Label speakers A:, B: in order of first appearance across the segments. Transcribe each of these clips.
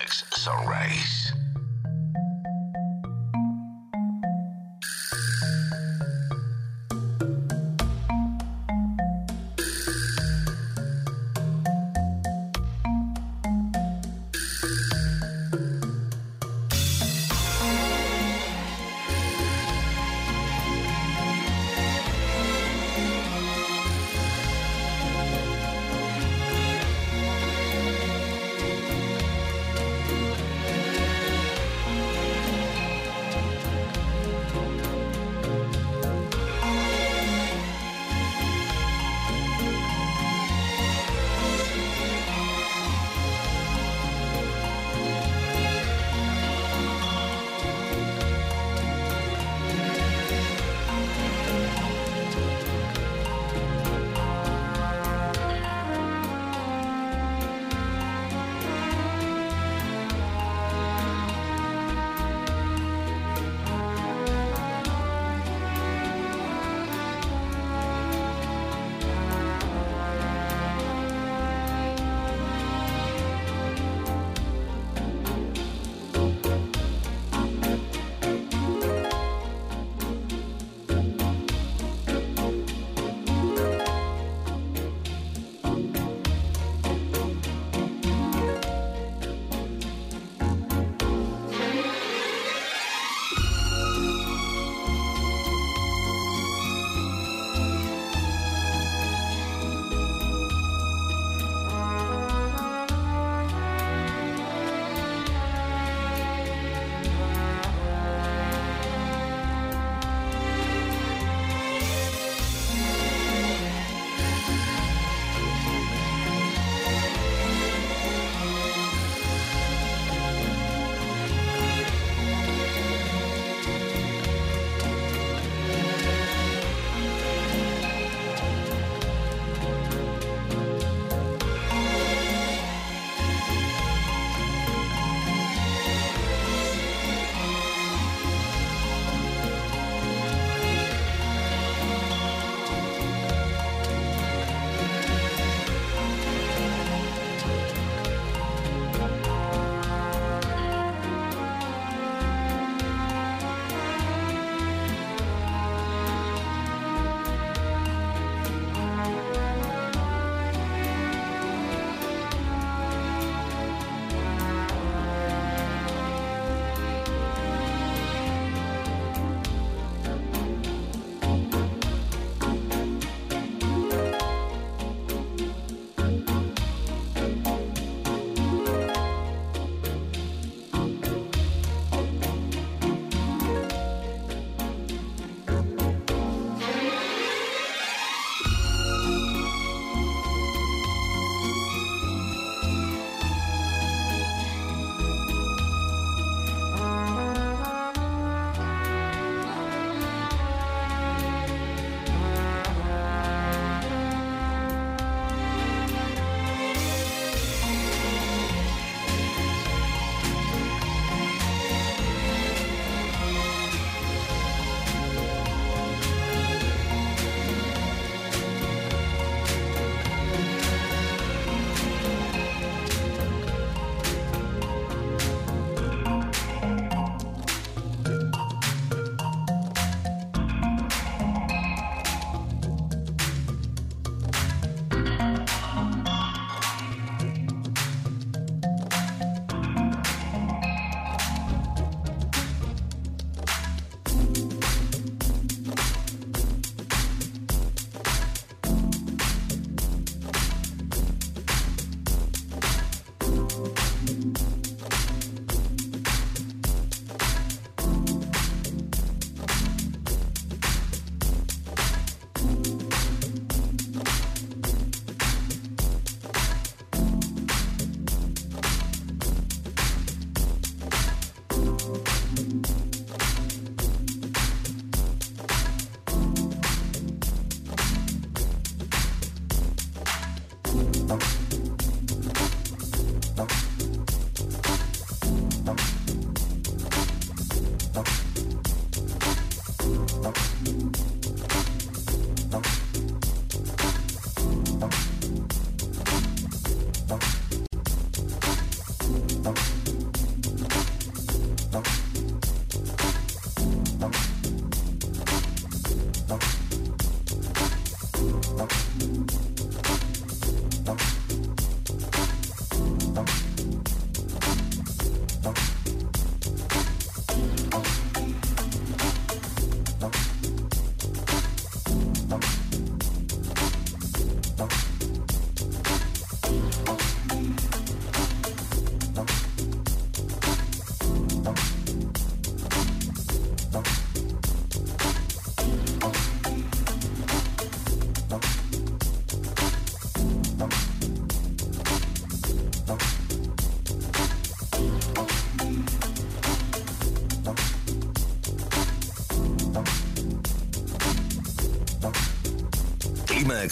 A: Max Sunrise.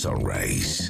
A: Sunrise.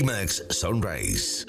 A: Climax Sunrise.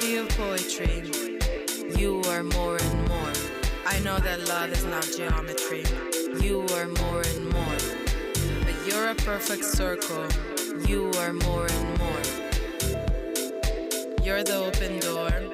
B: beauty of poetry, you are more and more. I know that love is not geometry, you are more and more. But you're a perfect circle, you are more and more. You're the open door.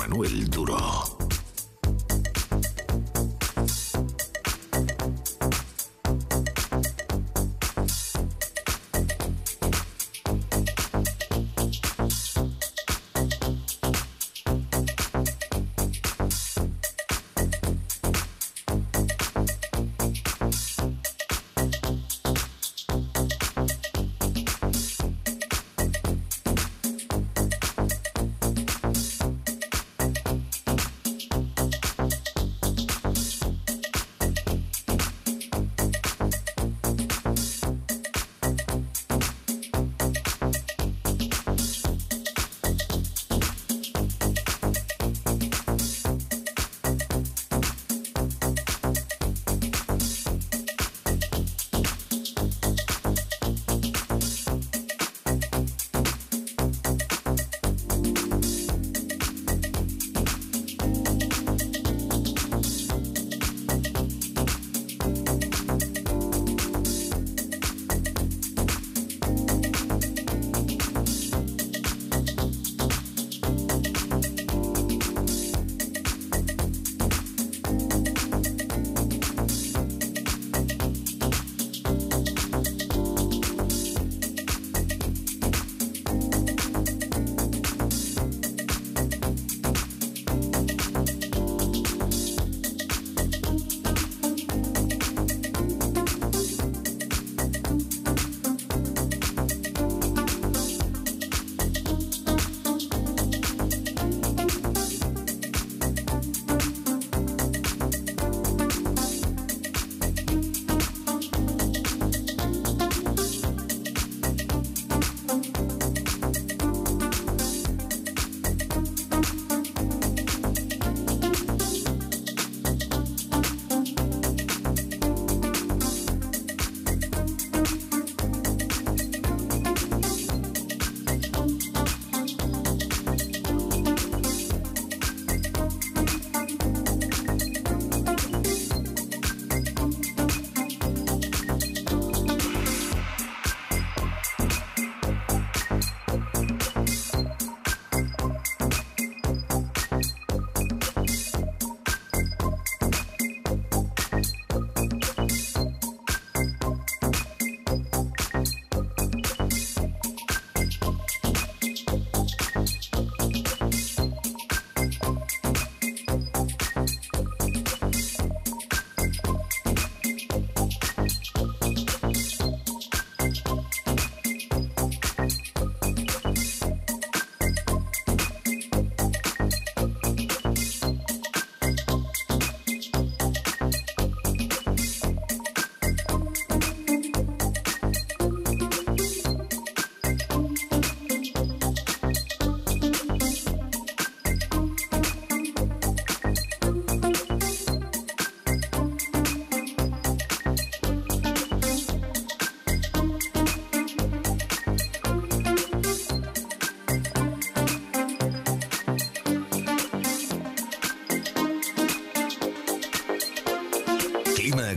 A: Manuel.